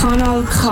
Kanal K.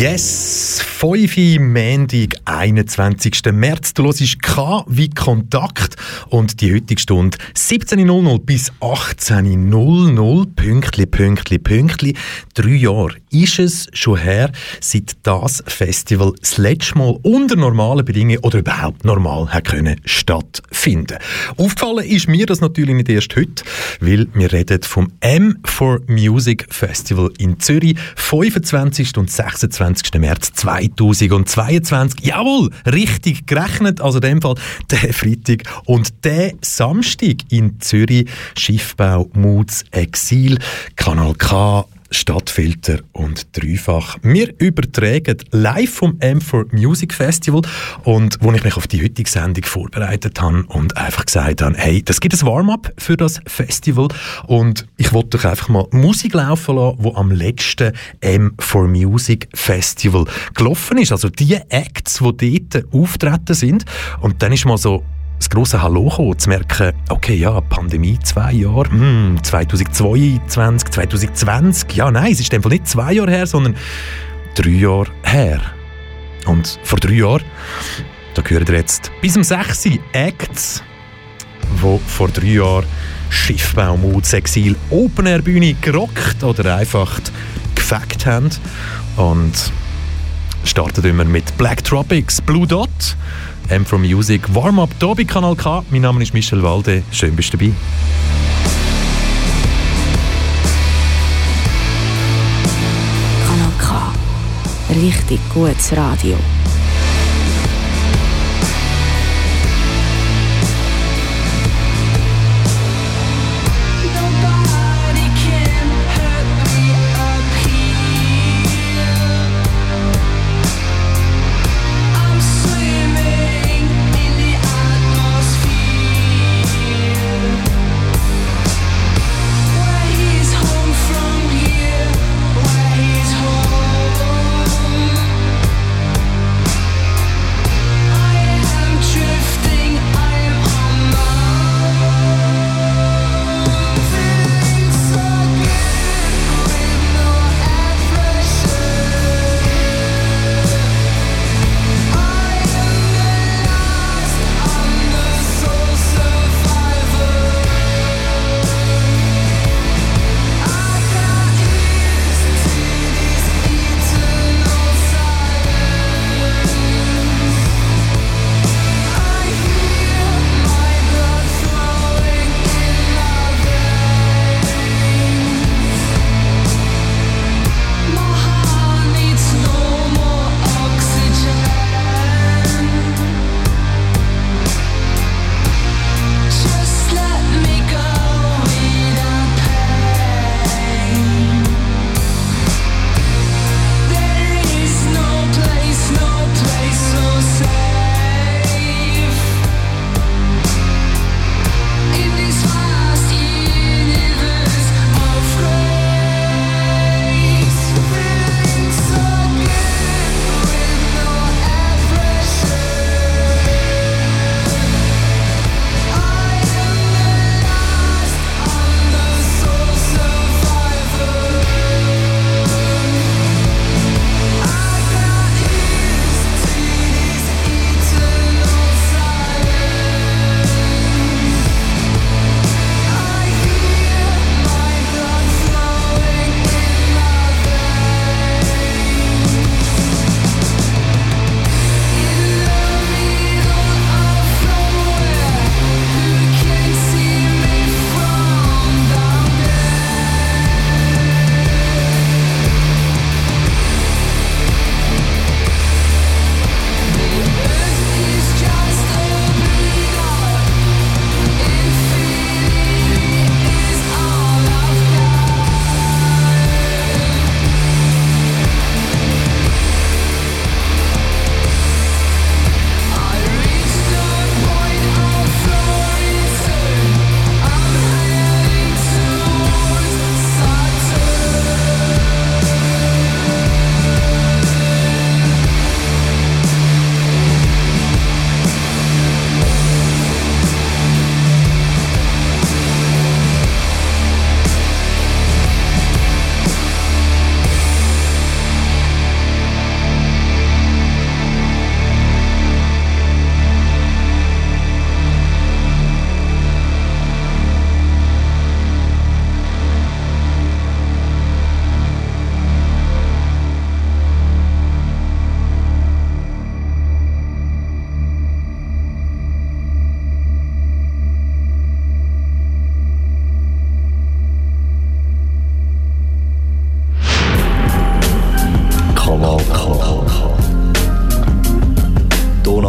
Kanal K. Yes! 5 Mendig, 21. März. Du hörst K wie Kontakt und die heutige Stunde 17.00 bis 18.00. Pünktli, Pünktli, Pünktli. Drei Jahre ist es schon her, seit das Festival das letzte Mal unter normalen Bedingungen oder überhaupt normal hat können stattfinden. Aufgefallen ist mir das natürlich nicht erst heute, weil wir reden vom M4 Music Festival in Zürich, 25. und 26. März 2022. Jawohl, richtig gerechnet, also in dem Fall der Freitag und der Samstag in Zürich, Schiffbau, Moods, Exil, Kanal K, Stadtfilter und Dreifach. Wir übertragen live vom M4 Music Festival und wo ich mich auf die heutige Sendung vorbereitet habe und einfach gesagt habe, hey, das gibt ein Warm-up für das Festival und ich wollte doch einfach mal Musik laufen lassen, die am letzten M4 Music Festival gelaufen ist. Also die Acts, die dort auftreten sind und dann ist mal so das grosse Hallo kommen, zu merken, okay, ja, Pandemie, zwei Jahre, hm, 2022, 2020, ja, nein, es ist einfach nicht zwei Jahre her, sondern drei Jahre her. Und vor drei Jahren, da gehört jetzt bis um 6 Acts, wo vor drei Jahren Schiffbau, Mut, Exil, Open Air Bühne gerockt oder einfach gefackt haben. Und startet immer mit Black Tropics, Blue Dot, M from Music, Warm-Up hier bei Kanal K. Mein Name ist Michel Walde. Schön bist du dabei. Kanal K. Richtig gutes Radio.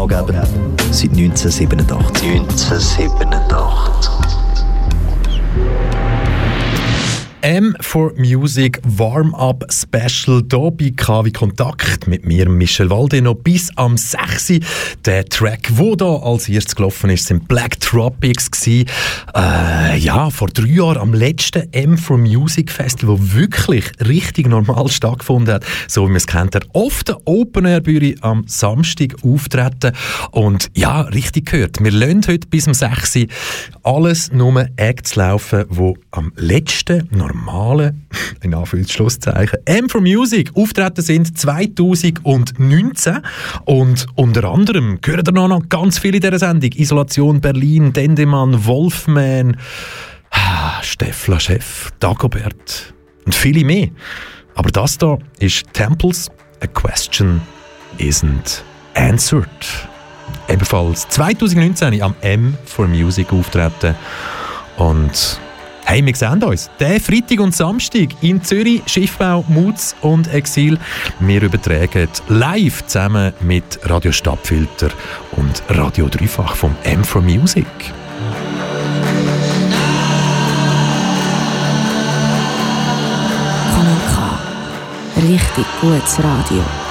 Geben, seit 1987. 1987. M for Music Warm-Up Special hier bei KW Kontakt mit mir, Michel Walde, noch bis am 6. Der Track, wo da als erstes gelaufen ist, sind Black Tropics. Äh, ja, vor drei Jahren am letzten M for Music Festival, wo wirklich richtig normal stattgefunden hat. So wie man es kennt, der oft der Open Air Bühne am Samstag auftreten. Und ja, richtig gehört. Wir lernen heute bis am 6. alles nur Acts laufen, wo am letzten normalen, in Anführungszeichen, M for Music auftreten sind 2019 und unter anderem gehören da noch ganz viele in dieser Sendung. Isolation Berlin, Dendemann, Wolfman, ah, Steffler Chef, Dagobert und viele mehr. Aber das da ist Temples, A Question Isn't Answered. Ebenfalls 2019 am M for Music auftreten und Hey, wir sehen uns. Der Freitag und Samstag in Zürich, Schiffbau, Mutz und Exil. Wir übertragen live zusammen mit Radio Stadtfilter und Radio Dreifach vom M for Music. Kanal K. Richtig gutes Radio.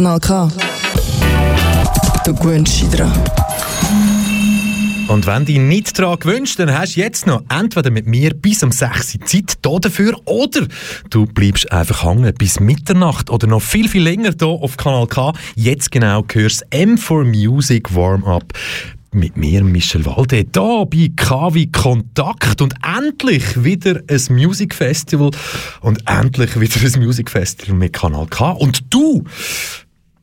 Kanal K. Du gewöhnst dich dran. Und wenn du dich nicht daran gewünscht, dann hast du jetzt noch entweder mit mir bis um 6 Uhr Zeit hier dafür oder du bleibst einfach hängen bis Mitternacht oder noch viel, viel länger hier auf Kanal K. Jetzt genau hörst M4 Music Warm-Up mit mir, Michel Walde, hier bei KW Kontakt und endlich wieder ein Music Festival und endlich wieder ein Music Festival mit Kanal K. Und du,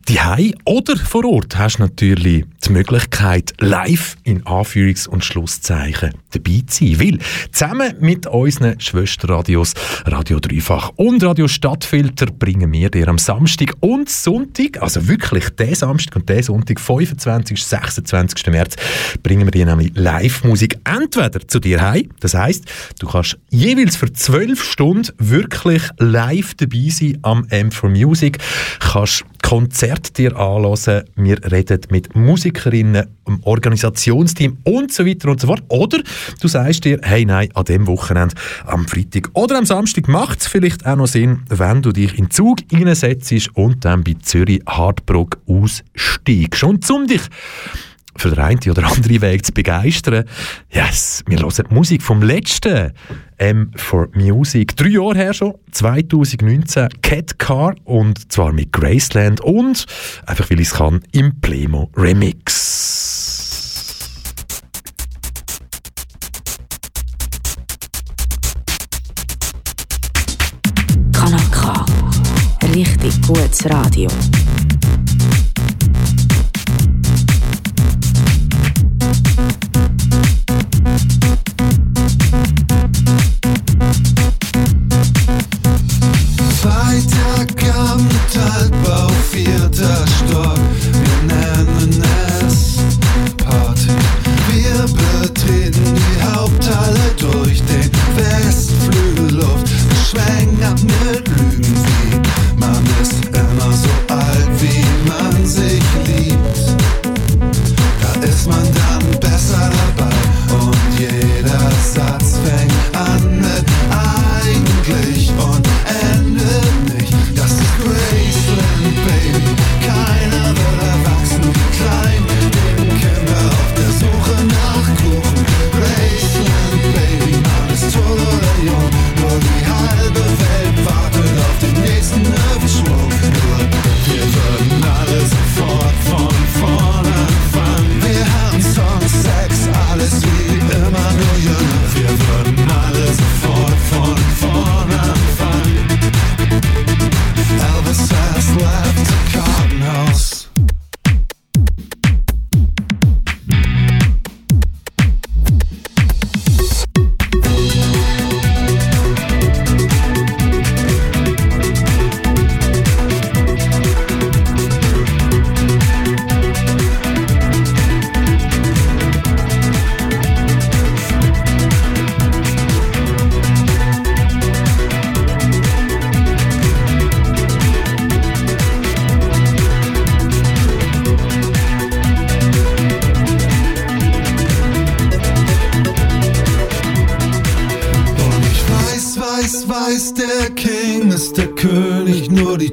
die oder vor Ort hast natürlich die Möglichkeit, live in Anführungs- und Schlusszeichen dabei zu sein. Weil zusammen mit unseren Schwesterradios Radio Dreifach und Radio Stadtfilter bringen wir dir am Samstag und Sonntag, also wirklich den Samstag und den Sonntag, 25. 26. März, bringen wir dir nämlich Live-Musik entweder zu dir heim, das heißt, du kannst jeweils für zwölf Stunden wirklich live dabei sein am M4 Music, kannst Konzert dir anhören. Wir reden mit Musikerinnen, dem Organisationsteam und so weiter und so fort. Oder du sagst dir, hey nein, an dem Wochenende, am Freitag oder am Samstag macht es vielleicht auch noch Sinn, wenn du dich in Zug reinsetzt und dann bei Zürich Hardbrook aussteigst. Und um dich für den einen oder anderen Weg zu begeistern. Yes, wir hören die Musik vom letzten M for Music. Drei Jahre her schon, 2019, Cat Car und zwar mit Graceland und, einfach weil ich es kann, im Plemo Remix. Kanal K. Richtig gutes Radio.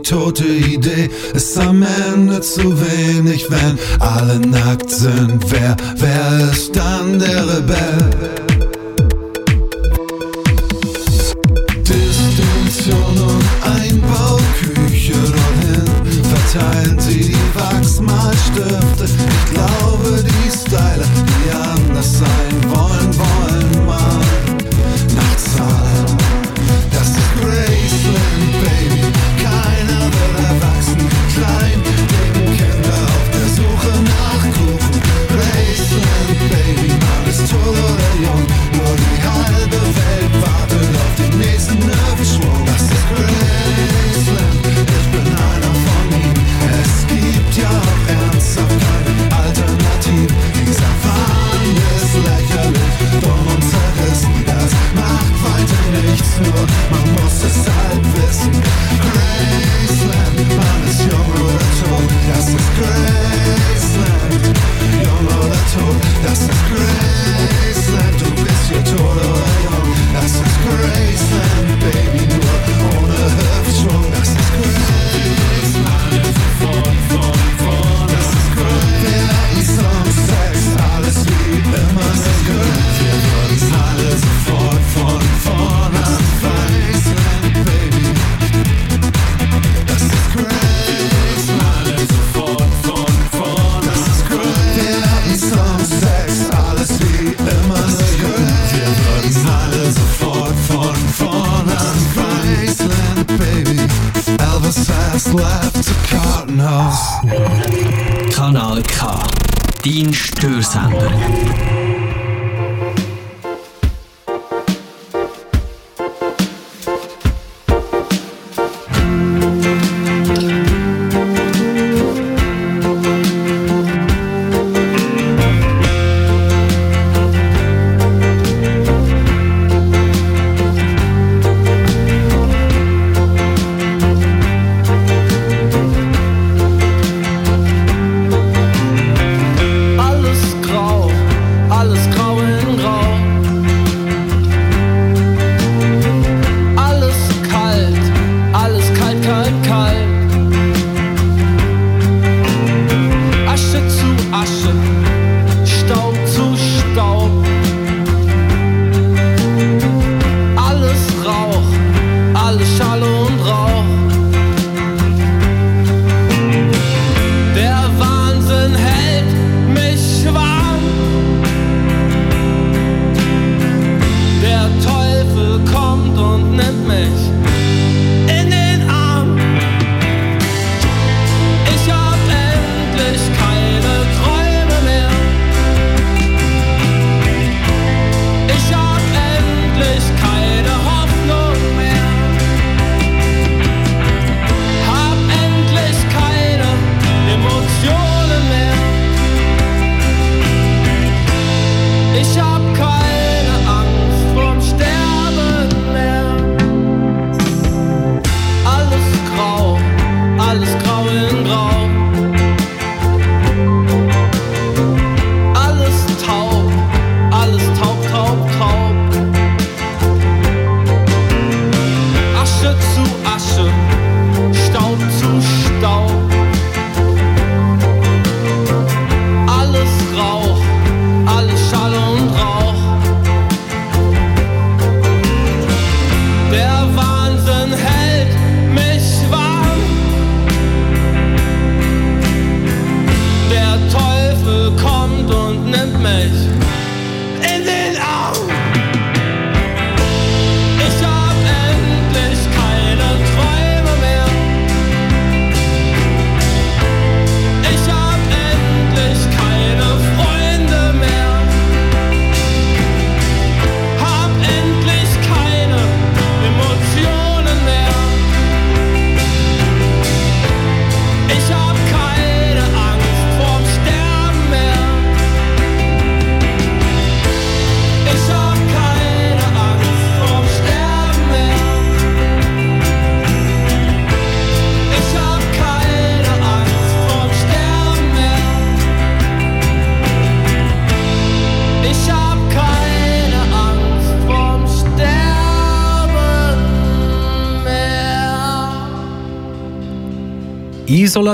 tote Idee. Ist am Ende zu wenig, wenn alle nackt sind. Wer, wer ist dann der Rebell? Distinktion und Einbauküche dorthin. Verteilen sie die Wachsmalstifte. Ich glaube, die Styler, die anders sein wollen. Dein Störsender.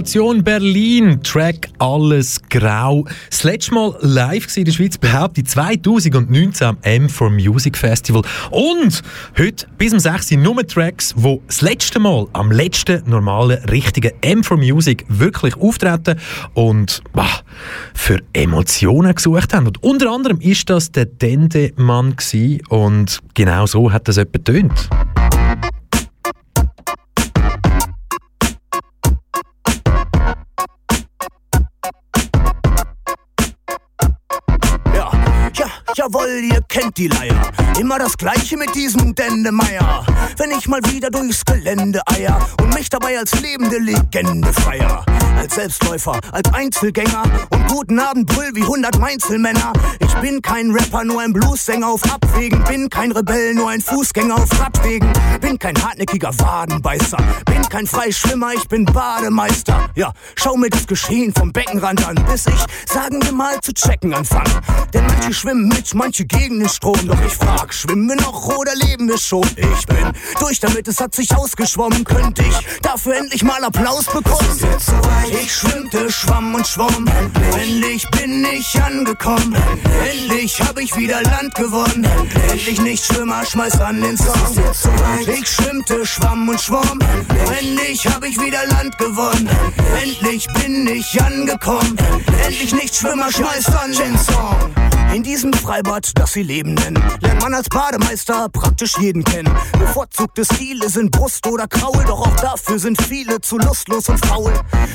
Isolation Berlin, Track Alles Grau. Das letzte Mal live in der Schweiz, behauptet 2019 am M4 Music Festival. Und heute bis um 6 Uhr nur Tracks, die das letzte Mal am letzten normalen, richtigen M4 Music wirklich auftreten und bah, für Emotionen gesucht haben. Und unter anderem ist das der Dende-Mann und genau so hat das etwa tönt. Jawohl, ihr kennt die Leier. Immer das Gleiche mit diesem Dendemeier. Wenn ich mal wieder durchs Gelände eier und mich dabei als lebende Legende feier. Als Selbstläufer, als Einzelgänger und guten Abend brüll wie 100 Mainzelmänner. Ich bin kein Rapper, nur ein Bluessänger auf Abwägen. Bin kein Rebell, nur ein Fußgänger auf Radwegen. Bin kein hartnäckiger Wadenbeißer. Bin kein Freischwimmer, ich bin Bademeister. Ja, schau mir das Geschehen vom Beckenrand an, bis ich, sagen wir mal, zu checken anfange. Denn manche schwimmen mit manche gegen den Strom. Doch ich frag, schwimmen wir noch oder leben wir schon? Ich bin durch damit, es hat sich ausgeschwommen. Könnte ich dafür endlich mal Applaus bekommen? Ich schwimmte, schwamm und schwamm. Endlich bin ich angekommen. Endlich hab ich wieder Land gewonnen. Endlich nicht Schwimmer, schmeiß an den Song. Ich schwimmte, schwamm und schwamm. Endlich hab ich wieder Land gewonnen. Endlich bin ich angekommen. Endlich nicht Schwimmer, schmeiß an den Song. In diesem Freibad, das sie Leben nennen, lernt man als Bademeister praktisch jeden kennen. Bevorzugte Stile sind Brust oder Kraul, doch auch dafür sind viele zu lustlos und faul.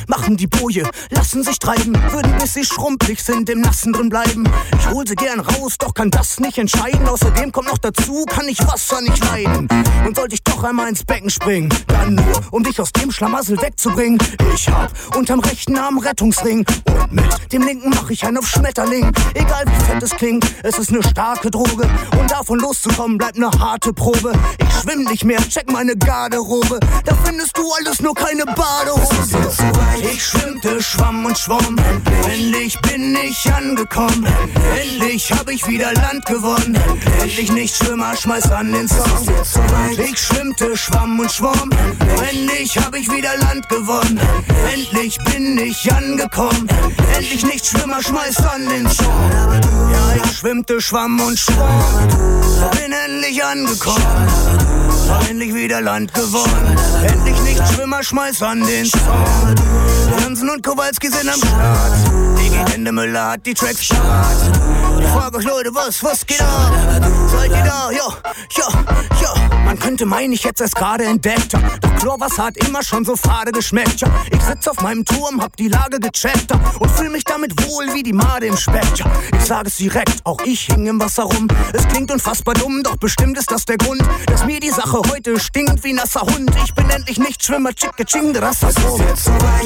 Machen die Boje, lassen sich treiben, würden bis sie schrumpelig sind im Nassen drin bleiben. Ich hol sie gern raus, doch kann das nicht entscheiden. Außerdem kommt noch dazu, kann ich Wasser nicht leiden. Und sollte ich doch einmal ins Becken springen, dann nur, um dich aus dem Schlamassel wegzubringen. Ich hab unterm rechten Arm Rettungsring und mit dem linken mach ich einen auf Schmetterling. Egal wie fett es klingt, es ist ne starke Droge. Und davon loszukommen bleibt ne harte Probe. Ich schwimm nicht mehr, check meine Garderobe. Da findest du alles nur keine Badehose. Ich schwimmte, schwamm und schwamm. Endlich bin ich angekommen. Endlich hab ich wieder Land gewonnen. Endlich nicht Schwimmer, schmeiß an den Song. Ich schwimmte, schwamm und schwamm. Endlich hab ich wieder Land gewonnen. Endlich bin ich angekommen. Endlich nicht Schwimmer, schmeiß an den Song. Ja, ich schwimmte, schwamm und schwamm. Bin endlich angekommen. Endlich wieder Land gewonnen. Endlich nicht Schwimmer, schmeiß an den Song. Jansen und Kowalski sind am Start. Digi Hände Müller hat die Tracks start. Ich frag euch Leute, was, was geht ab? Seid ihr da? Ja, ja, ja. Man könnte meinen, ich hätte es gerade entdeckt. Doch Chlorwasser hat immer schon so fade geschmeckt. Ich sitz auf meinem Turm, hab die Lage gecheckt und fühl mich damit wohl wie die Made im Speck. Ich sage es direkt, auch ich hing im Wasser rum. Es klingt unfassbar dumm, doch bestimmt ist das der Grund, dass mir die Sache heute stinkt wie nasser Hund. Ich bin endlich nicht Schwimmer, chicke ching, der Rasse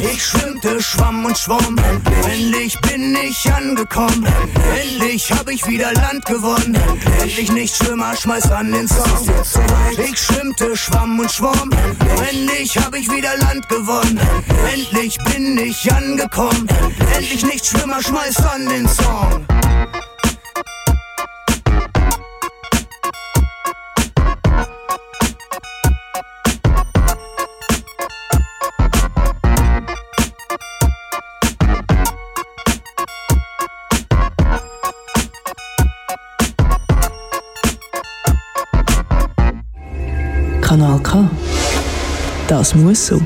Ich schwimmte, schwamm und schwamm. Endlich bin ich angekommen. Endlich hab ich wieder Land gewonnen. Endlich nicht Schwimmer, schmeiß an den Song. Ich schwimmte, schwamm und schwamm. Endlich hab ich wieder Land gewonnen. Endlich bin ich angekommen. Endlich nicht Schwimmer, schmeiß an den Song. Kanal K. Das muss so.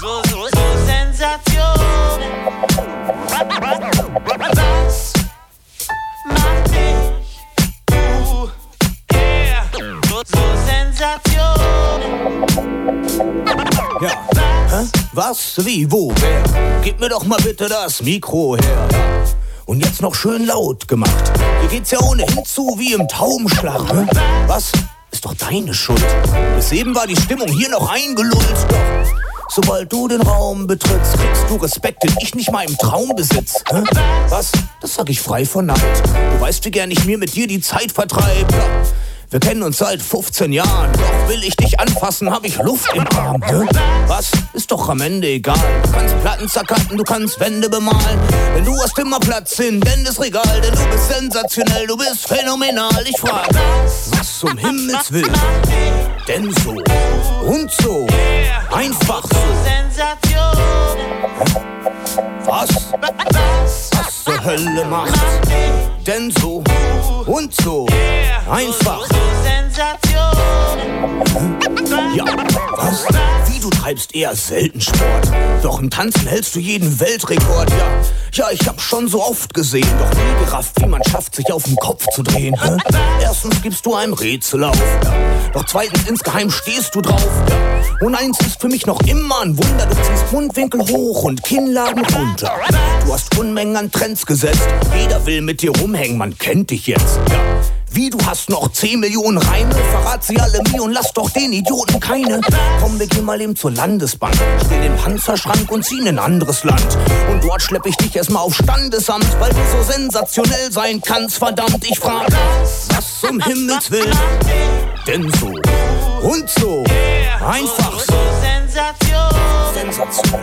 So, so, so Sensation. Was macht dich du? Yeah. So, so Sensation. Ja. Hä? Was? Wie? Wo? Wer? Gib mir doch mal bitte das Mikro her. Und jetzt noch schön laut gemacht. Hier geht's ja ohnehin zu wie im Taubenschlag. Hä? Was? Ist doch deine Schuld. Bis eben war die Stimmung hier noch eingelullt. Doch sobald du den Raum betrittst, kriegst du Respekt, den ich nicht mal im Traum besitz. Hä? Was? Das sag ich frei von Neid. Du weißt, wie gern ich mir mit dir die Zeit vertreib. Wir kennen uns seit 15 Jahren, doch will ich dich anfassen, hab ich Luft im Arm. Was? Ist doch am Ende egal. Du kannst Platten zerkatten, du kannst Wände bemalen. Denn du hast immer Platz in Dendes Regal, denn du bist sensationell, du bist phänomenal. Ich frag, was zum Himmels Willen? Denn so und so, einfach so. Sensation. Was? Was zur Hölle macht? Denn so und so, einfach. Ja, was? Wie du treibst eher selten Sport. Doch im Tanzen hältst du jeden Weltrekord. Ja, ja, ich hab schon so oft gesehen, doch nie gerafft, wie man schafft, sich auf den Kopf zu drehen. Hä? Erstens gibst du einem Rätsel auf. Ja. Doch zweitens insgeheim stehst du drauf. Ja. Und eins ist für mich noch immer ein Wunder. Du ziehst Mundwinkel hoch und Kinnladen runter. Du hast Unmengen an Trends gesetzt. Jeder will mit dir rumhängen, man kennt dich jetzt. Ja. Wie, du hast noch 10 Millionen Reime? Verrat sie alle mir und lass doch den Idioten keine. Komm, wir gehen mal eben zur Landesbank. Stell den Panzerschrank und zieh in ein anderes Land. Und dort schlepp ich dich erstmal auf Standesamt, weil du so sensationell sein kannst. Verdammt, ich frag, was zum Himmels Willen? Denn so und so, einfach so. Sensation. Sensationell.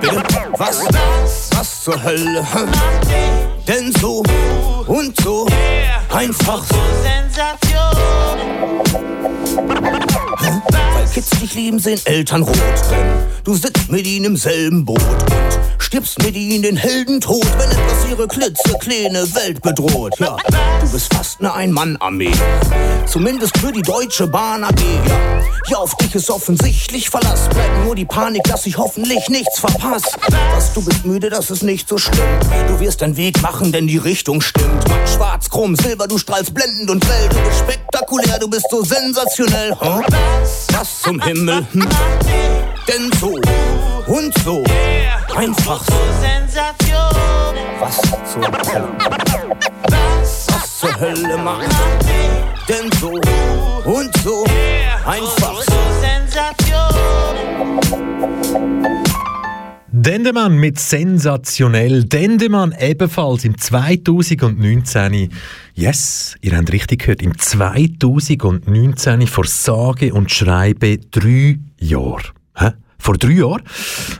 Bitte? Was? Was zur Hölle? Denn so und so, einfach so. Sensation. Weil Kids dich lieben, sehen Eltern rot. Denn du sitzt mit ihnen im selben Boot. Und stirbst Medien den Heldentod, wenn etwas ihre klitzekleine Welt bedroht. Ja, du bist fast eine Ein-Mann-Armee. Zumindest für die Deutsche Bahn AG. Ja, auf dich ist offensichtlich Verlass. Bleibt nur die Panik, dass ich hoffentlich nichts verpasse. Was, du bist müde, das ist nicht so schlimm. Du wirst deinen Weg machen, denn die Richtung stimmt. Schwarz, chrom, silber, du strahlst blendend und grell. Du bist spektakulär, du bist so sensationell. Huh? Was zum Himmel? Hm? Denn so und so. Einfach so. Was zur Hölle? Was zur Hölle macht? Denn so und so. Einfach so. Sensation. Dendemann mit sensationell. Dendemann ebenfalls im 2019. Yes, ihr habt richtig gehört. Im 2019 vor sage und schreibe drei Jahre. Hä? Vor drei Jahren.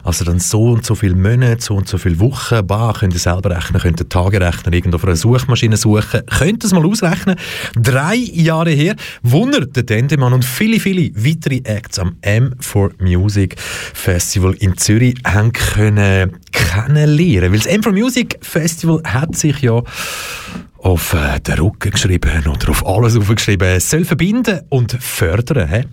Also dann so und so viele Monate, so und so viele Wochen. Bah, könnt ihr selber rechnen, könnt ihr Tagerechner irgendwo auf einer Suchmaschine suchen. Könnt ihr es mal ausrechnen. Drei Jahre her. Wunder, der Dendemann und viele, viele weitere Acts am M4 Music Festival in Zürich haben können kennenlernen. Weil das M4 Music Festival hat sich ja auf äh, den Rücken geschrieben oder auf alles aufgeschrieben. Es soll verbinden und fördern. He?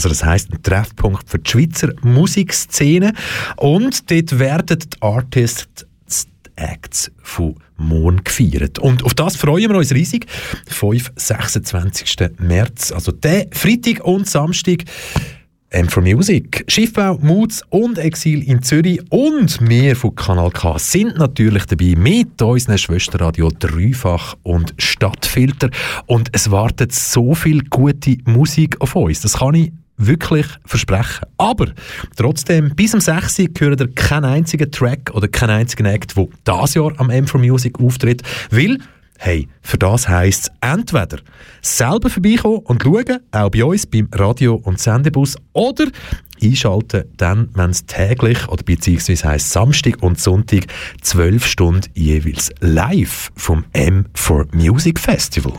Also das heißt ein Treffpunkt für die Schweizer Musikszene und dort werden die Artists die Acts von morgen gefeiert. Und auf das freuen wir uns riesig. 5. 26. März, also der Freitag und Samstag. M4 Music, Schiffbau, Moods und Exil in Zürich und wir von Kanal K sind natürlich dabei mit unseren Schwesterradio Dreifach und Stadtfilter und es wartet so viel gute Musik auf uns. Das kann ich wirklich versprechen. Aber trotzdem, bis um 6 Uhr hören ihr keinen einzigen Track oder keinen einzigen Act, der dieses Jahr am M4 Music auftritt, weil Hey, für das heisst es entweder selber vorbeikommen und schauen, auch bei uns beim Radio- und Sendebus, oder einschalten, dann, wenn es täglich oder beziehungsweise heisst Samstag und Sonntag 12 Stunden jeweils live vom M4 Music Festival.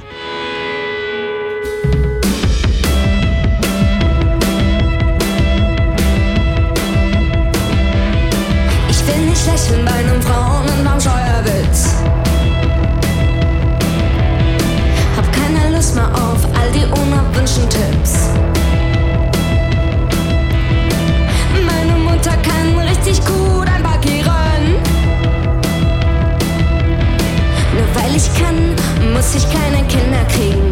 Tipps. Meine Mutter kann richtig gut einparkieren. Nur weil ich kann, muss ich keine Kinder kriegen.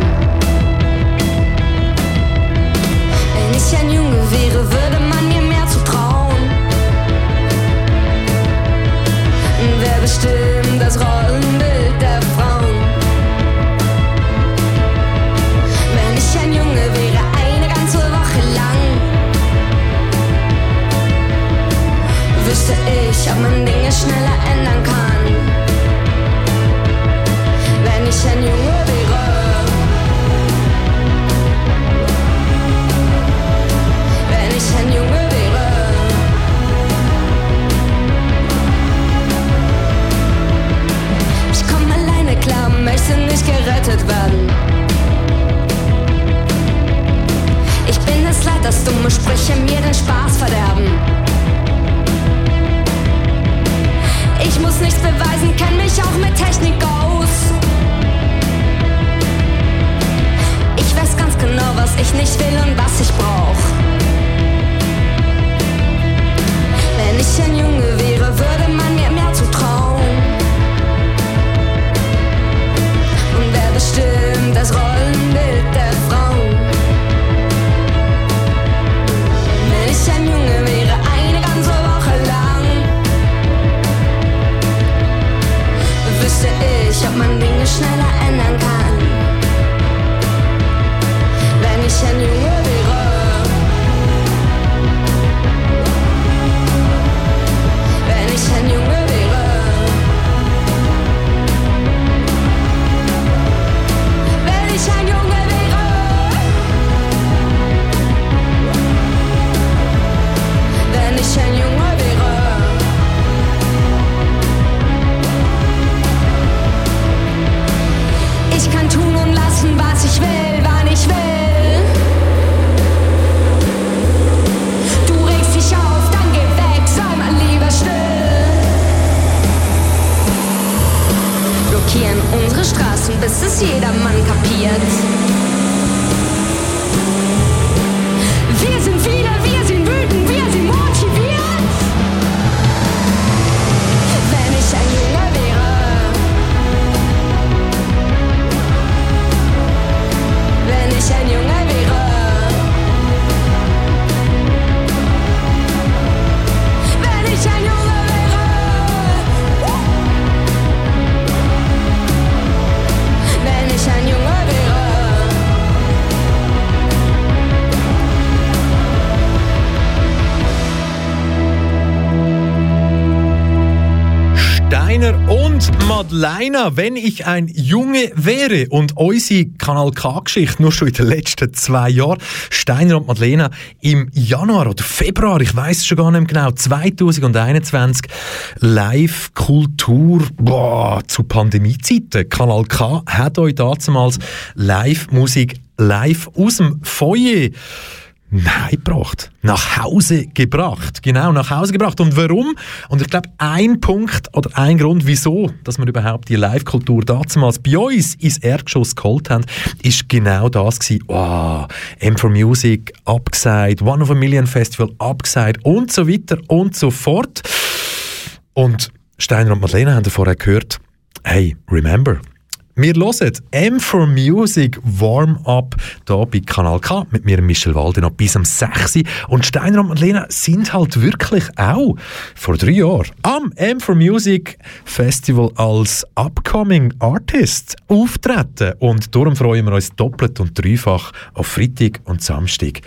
Wüsste ich, jedermann kapiert. Madeleine, wenn ich ein Junge wäre und unsere Kanal K-Geschichte nur schon in den letzten zwei Jahren, Steiner und Madeleine im Januar oder Februar, ich weiß es schon gar nicht mehr genau, 2021, Live-Kultur boah, zu Pandemiezeiten. Kanal K hat euch damals Live-Musik live aus dem Foyer Nein, gebracht. Nach Hause gebracht. Genau, nach Hause gebracht. Und warum? Und ich glaube, ein Punkt oder ein Grund, wieso, dass wir überhaupt die Live-Kultur damals bei uns ins Erdgeschoss geholt haben, ist genau das gewesen. Oh, M4 Music abgesagt, One of a Million Festival abgesagt und so weiter und so fort. Und Steiner und Madeleine haben vorher gehört, hey, remember, wir hören M4 Music Warm-Up hier bei Kanal K mit mir, Michel Walde, noch bis am 6. Und Steiner und Madeleine sind halt wirklich auch vor drei Jahren am M4 Music Festival als Upcoming Artist auftreten. Und darum freuen wir uns doppelt und dreifach auf Freitag und Samstag.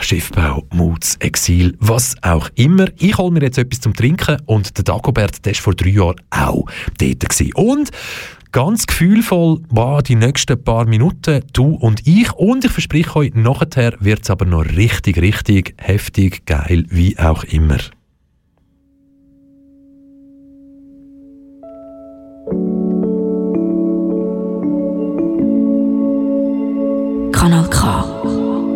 Schiffbau, Moods, Exil, was auch immer. Ich hole mir jetzt etwas zum Trinken und der Dagobert, der war vor drei Jahren auch dort. Gewesen. Und ganz gefühlvoll wow, die nächsten paar Minuten, du und ich. Und ich verspreche euch, nachher wird es aber noch richtig, richtig heftig, geil, wie auch immer. Kanal K.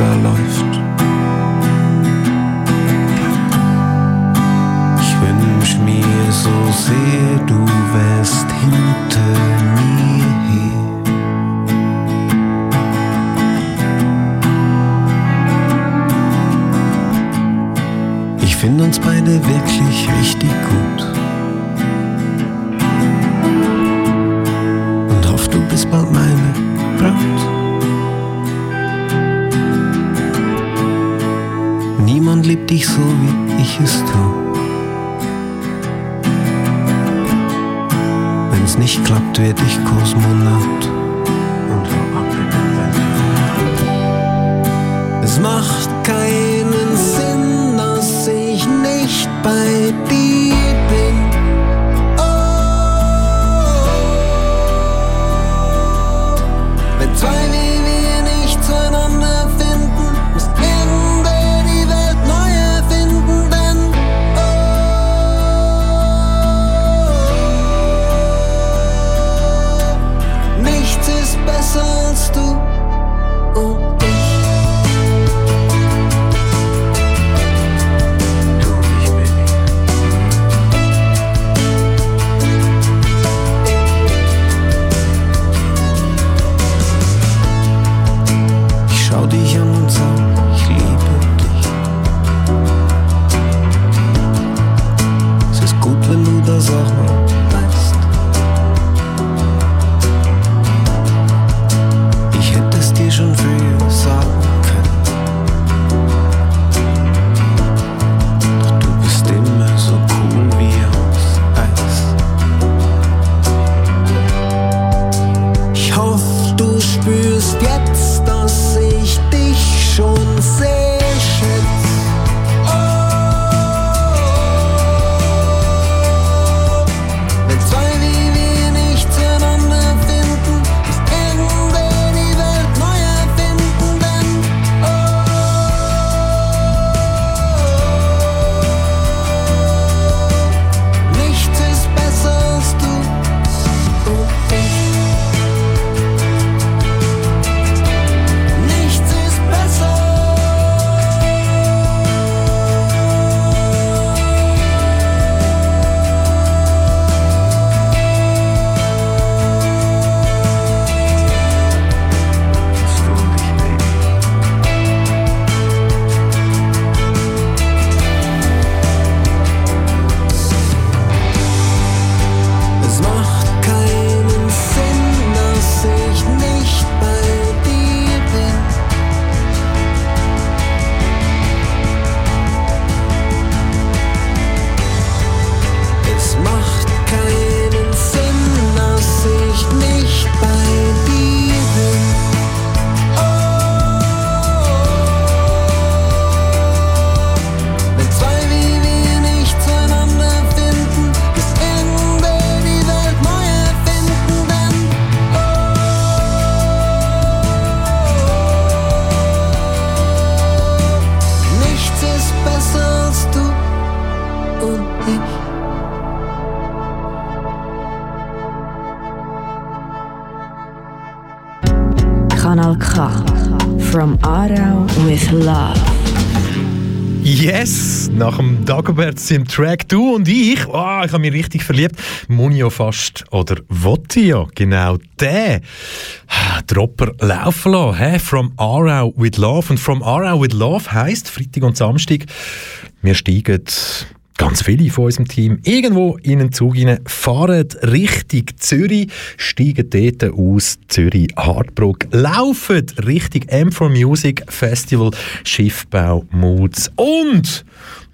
Da. Ich wünsch mir so sehr, du wärst hinter mir her. Ich finde uns beide wirklich richtig gut. Und hoff, du bist bald meine Braut. Niemand liebt dich so, wie ich es tue. Wenn's nicht klappt, werd ich Kosmonaut. Und. Es macht keinen Sinn, dass ich nicht bei dir Yes, nach dem Dagobert im Track Du und ich, oh, ich habe mich richtig verliebt. Munio fast oder Votio, genau der. Dropper laufen lassen, hä? From Aarau with Love. Und From Aarau with Love heisst Freitag und Samstag, wir steigen ganz viele von unserem Team irgendwo in den Zug rein, fahren Richtung Zürich, steigen dort aus, Zürich Hardbrook, laufen Richtung M4 Music Festival, Schiffbau, Moods und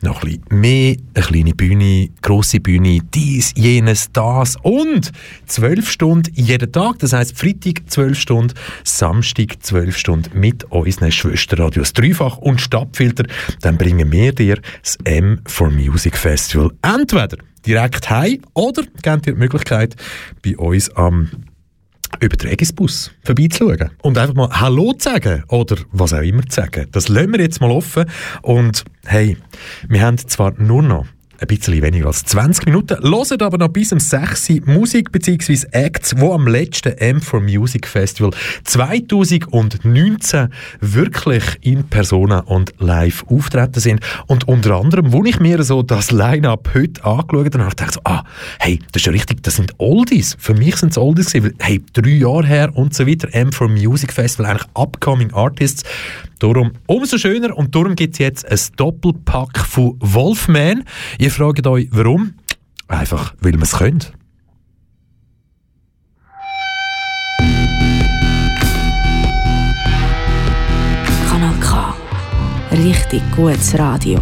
noch ein bisschen mehr, eine kleine Bühne, grosse Bühne, dies, jenes, das und zwölf Stunden jeden Tag, das heisst Freitag zwölf Stunden, Samstag zwölf Stunden mit unseren Schwesterradios Dreifach und Stadtfilter, dann bringen wir dir das M for Music Festival. Entweder direkt heim oder geben dir die Möglichkeit, bei uns am über den Regisbus vorbeizuschauen und einfach mal Hallo zu sagen oder was auch immer zu sagen. Das lassen wir jetzt mal offen und hey, wir haben zwar nur noch ein bisschen weniger als 20 Minuten. Hört aber noch bis um 6 Uhr Musik bzw. Acts, die am letzten M4 Music Festival 2019 wirklich in Persona und live auftreten sind. Und unter anderem, wo ich mir so das Line-Up heute angeschaut habe, habe ich so, ah, hey, das ist ja richtig, das sind Oldies. Für mich sind es Oldies gewesen, hey, drei Jahre her und so weiter, M4 Music Festival, eigentlich Upcoming Artists. Darum umso schöner und darum gibt es jetzt ein Doppelpack von Wolfman. Ihr fragt euch, warum? Einfach, weil man es könnt. Kanal K. Richtig gutes Radio.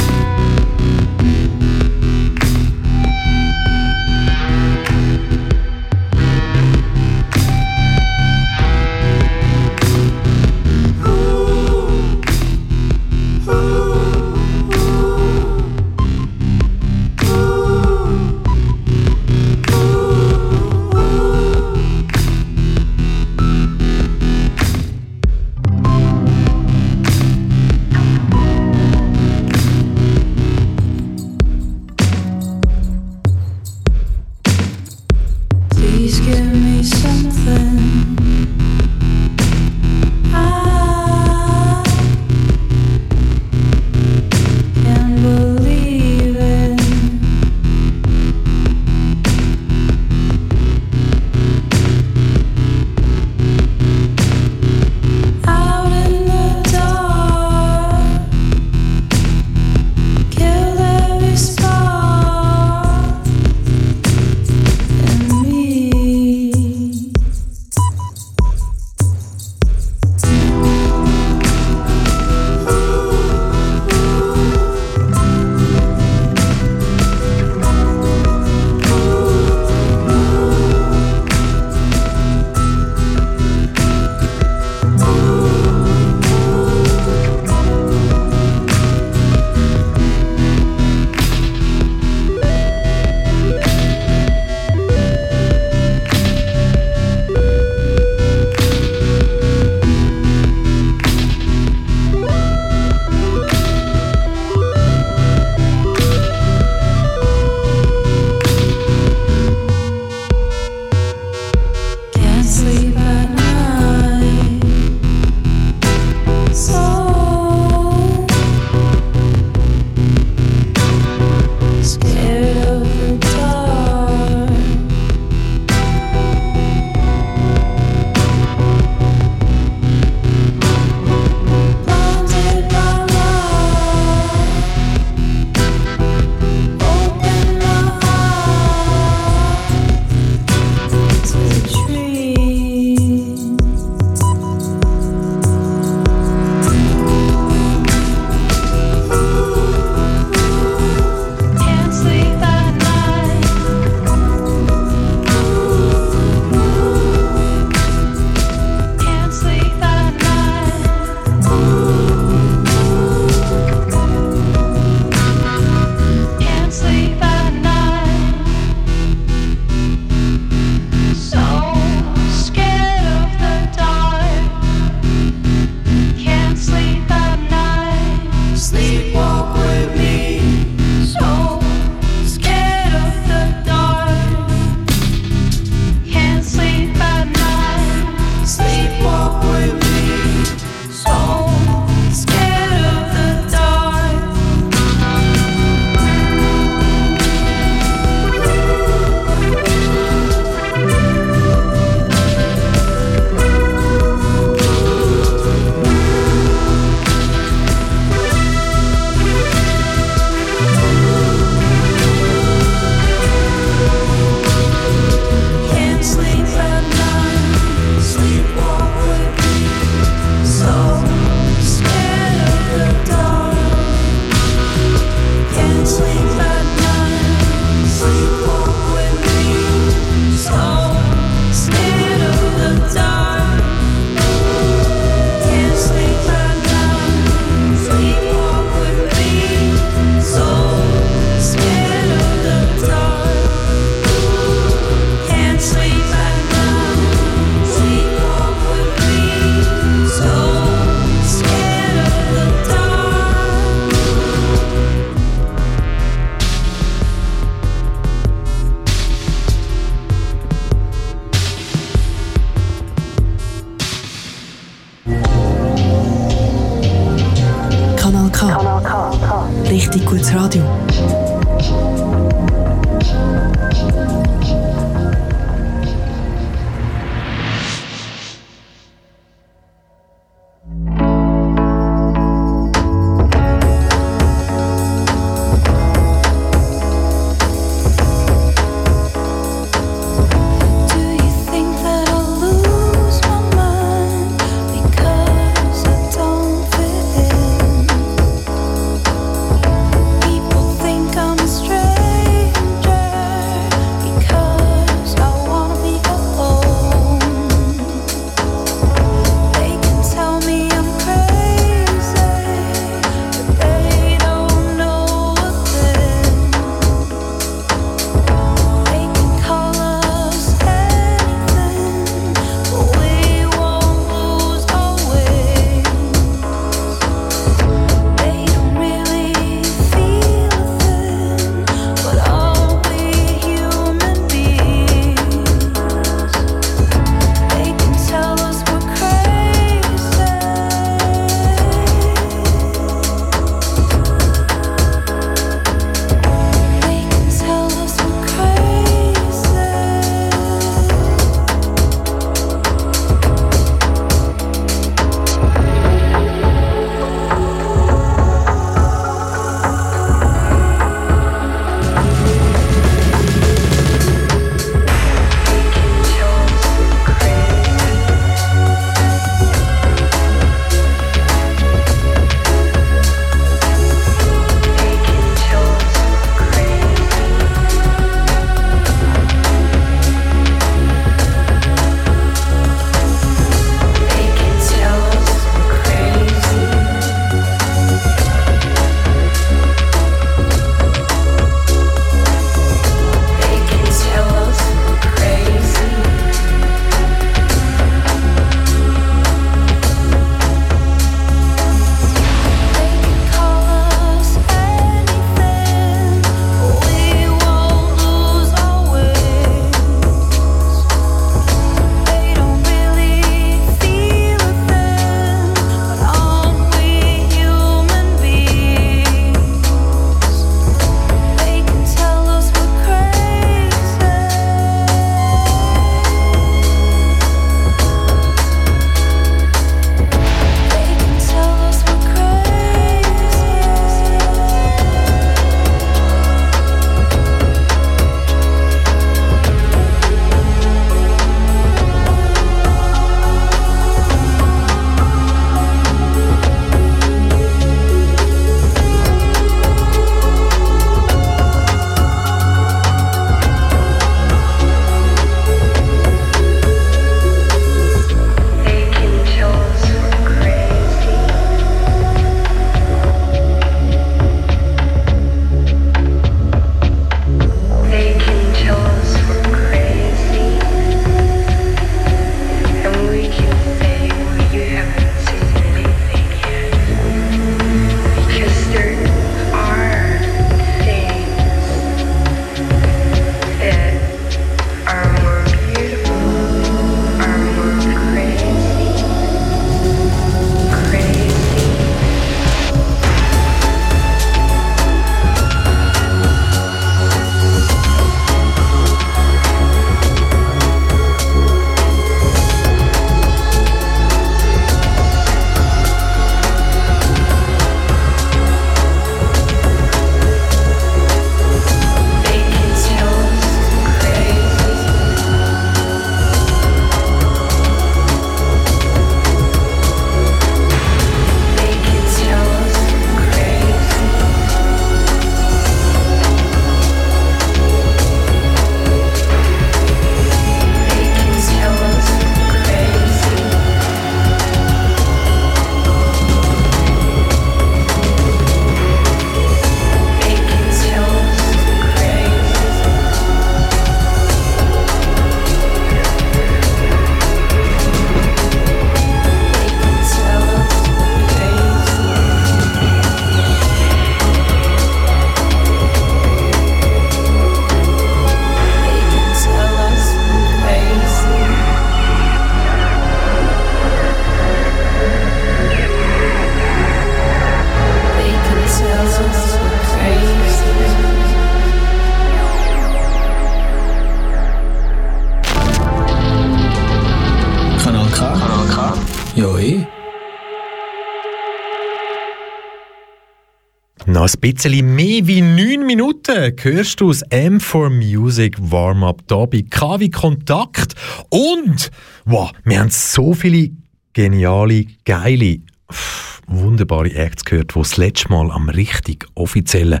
Noch ein bisschen mehr wie neun Minuten hörst du das M4 Music Warm-Up hier bei KW Kontakt. Und, wow, wir haben so viele geniale, geile, pff, wunderbare Acts gehört, die das letzte Mal am richtig offiziellen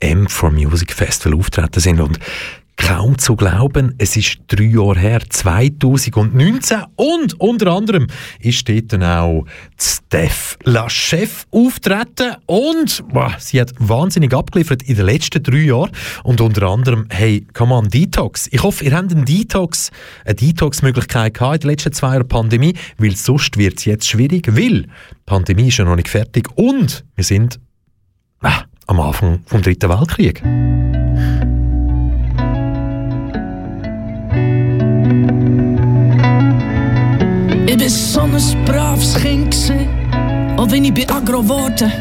M4 Music Festival auftreten sind. Und Kaum zu glauben, es ist drei Jahre her, 2019 und unter anderem ist dort dann auch Steph La Chef auftreten und wow, sie hat wahnsinnig abgeliefert in den letzten drei Jahren und unter anderem, hey, come on, Detox. Ich hoffe, ihr habt einen Detox, eine Detox-Möglichkeit gehabt in den letzten zwei Jahren Pandemie, weil sonst wird es jetzt schwierig, weil die Pandemie ist ja noch nicht fertig und wir sind äh, am Anfang vom Dritten Weltkrieg. Ich bin so ein braves Kind gewesen. Auch wenn ich bei Agro geworden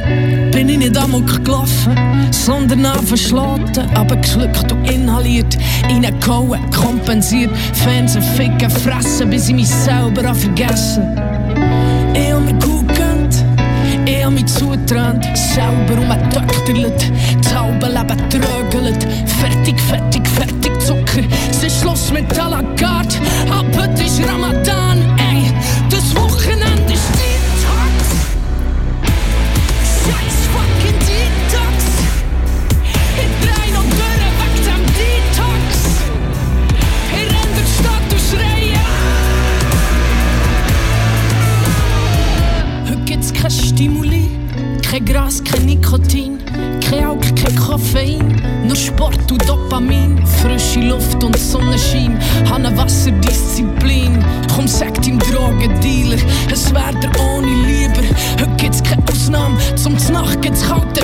bin ich nicht amok gelaufen, sondern verschloten, aber geschluckt und inhaliert, reingehauen, kompensiert, Fernsehen ficken, fressen, bis ich mich selber vergessen. Ich hab mir gut gegönnt, ich hab mich zugeträumt, selber um umgedöchterlet, das halbe Leben trögelt, fertig, fertig, fertig Zucker, es ist Schluss mit à la carte, ab heute ist Ramadan, Luft und Sonnenschein, habe eine Wasserdisziplin. Komm, sag deinem Drogendealer, es wär dir ohne lieber. Heute gibt's keine Ausnahme, zum Znacht gibt's kalten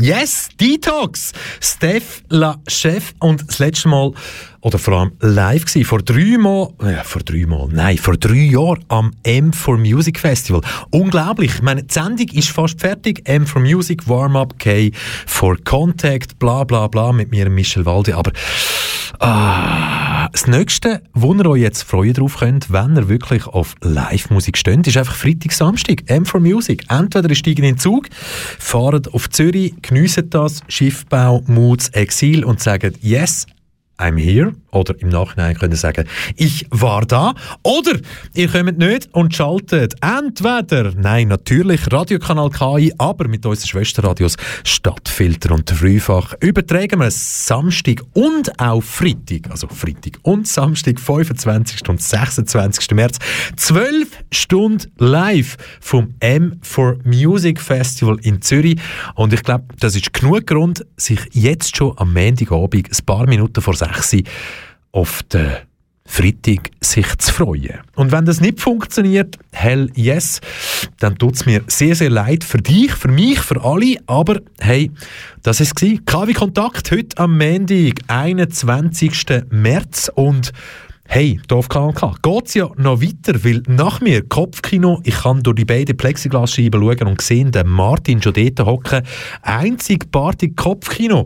Yes, Detox! Steph La Chef und das letzte Mal, oder vor allem live gewesen, vor drei Mal, ja, vor drei Mal, nein, vor drei Jahren am M4 Music Festival. Unglaublich, ich meine, Sendung ist fast fertig, M4 Music, Warm-Up, K for Contact, bla bla bla, mit mir Michel Walde, aber ah, das Nächste, wo ihr euch jetzt freuen drauf könnt, wenn ihr wirklich auf Live-Musik steht, ist einfach Freitag, Samstag, M4 Music. Entweder ihr steigen in den Zug, fahren auf Zürich, geniessen das, Schiffbau, Moods, Exil und sagen, yes, I'm here. Oder im Nachhinein könnt ihr sagen, ich war da. Oder ihr kommt nicht und schaltet entweder, nein, natürlich Radiokanal KI, aber mit unseren Schwesterradios Stadtfilter und Dreifach übertragen wir Samstag und auch Freitag, also Freitag und Samstag, 25. und 26. März, 12 Stunden live vom M4 Music Festival in Zürich. Und ich glaube, das ist genug Grund, sich jetzt schon am Montagabend, ein paar Minuten vor 6 Uhr, auf den Freitag sich zu freuen. Und wenn das nicht funktioniert, hell yes, dann tut es mir sehr, sehr leid für dich, für mich, für alle, aber hey, das ist es. KW Kontakt heute am Montag, 21. März und Hey, K geht es ja noch weiter, weil nach mir Kopfkino, ich kann durch die beiden Plexiglasscheiben schauen und sehen den Martin schon dort hocken. Einzigbartig Kopfkino.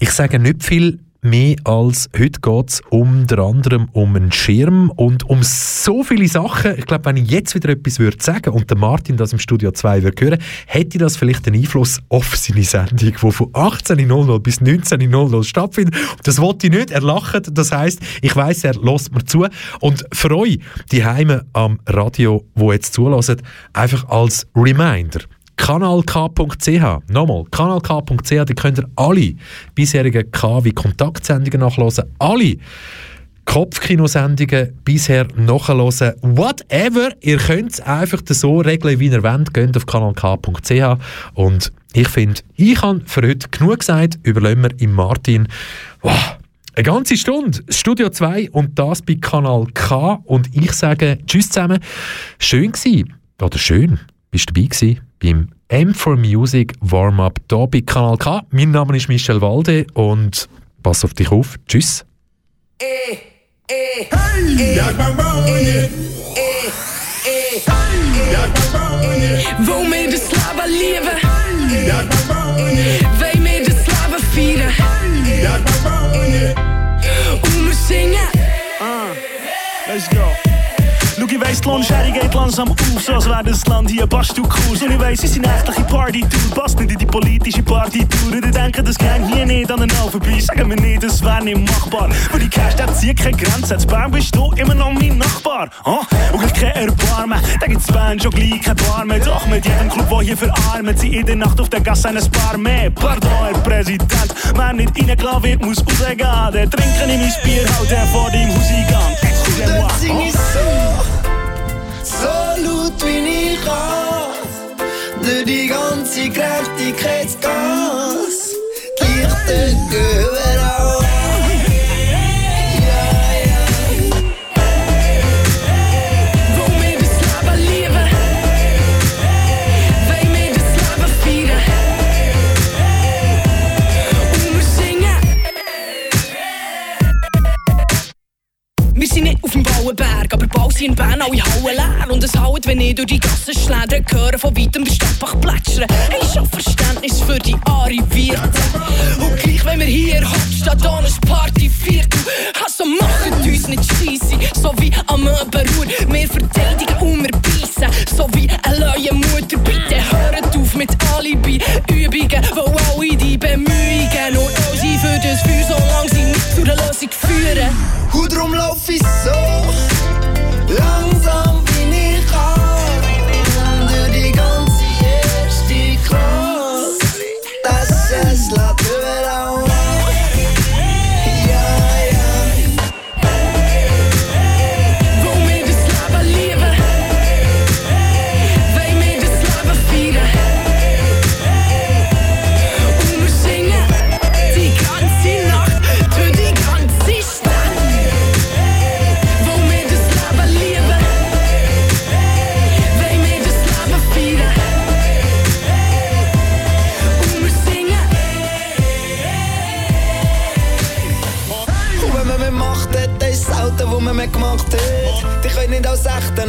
Ich sage nicht viel mehr als heute geht es unter anderem um einen Schirm und um so viele Sachen. Ich glaube, wenn ich jetzt wieder etwas würde sagen und der Martin das im Studio 2 würde hören, hätte das vielleicht einen Einfluss auf seine Sendung, die von 18.00 bis 19.00 stattfindet. Das wollte ich nicht. Er lacht. Das heißt, ich weiß, er lässt mir zu. Und für euch, die Heime am Radio, wo jetzt zulassen, einfach als Reminder kanalk.ch. Nochmal, kanalk.ch, da könnt ihr alle bisherigen K wie Kontaktsendungen nachlesen. Alle Kopfkinosendungen bisher nachhören. Whatever, ihr könnt es einfach so regeln, wie ihr wollt. Geht auf kanalk.ch und ich finde, ich habe für heute genug gesagt. Überlegen wir im Martin. Wow, eine ganze Stunde. Studio 2 und das bei Kanal K. Und ich sage Tschüss zusammen. Schön gewesen. Oder schön. Bist du dabei gewesen? Beim M4 Music Warm-Up hier bei Kanal K. Mein Name ist Michel Walde und pass auf dich auf. Tschüss. Hey, hey, hey, Wo wir das Leben lieben, wollen wir das Leben feiern. Und wir singen. Uh, let's go. Schau, ich weiss, die Lohnschere geht langsam auf, so als wäre das Land hier cool. Und ich weiss, es ist eine nächtliche Party-Tour, passt nicht in die politische Party-Tour. Und ich denke, das geht hier nicht an den vorbei. Sagen wir nicht, das wäre nicht machbar. Weil die Cash, der zieht keine Grenzen. Als Bern bist du immer noch mein Nachbar. Oh, und ich kein Erbarmen, da gibt's Bern schon gleich kein Bar mehr. Doch mit jedem Club, der hier verarmt, sie in der Nacht auf der Gasse eines Bar mehr. Pardon, Herr Präsident, wer nicht reingelassen wird, muss rausgehen. Der trinken in mein Bier, haut der vor deinem Hauseingang. Excusez-moi. Laut wie ich kann. Durch die ganze Gerechtigkeitsgas. Die Lichter überall. Wir sind nicht auf dem Bauenberg, aber bald sind in Bern alle Hallen leer. Und es haut, wenn ich durch die Gassen schläge, hören von weitem der Stadtbach plätschern. Hey, ich hab Verständnis für die Arrivierten. Und gleich, wenn wir hier Hauptstadt an eine Party feiern, also machen uns nicht scheisse, so wie am Möbenruhr. Wir verteidigen und wir beißen, so wie eine neue Mutter. Bitte hört auf mit Alibi-Übungen, wo alle die Bemühungen auch sie für das Feuer, solange sie nicht zu der Lösung führen. Und drum lauf ich so langsam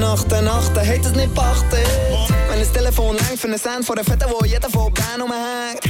aus echten Achten achten, hat es nicht beachtet. Wenn das Telefon lang für einen Cent vor der Fette, wo jeder vor Bern umhängt.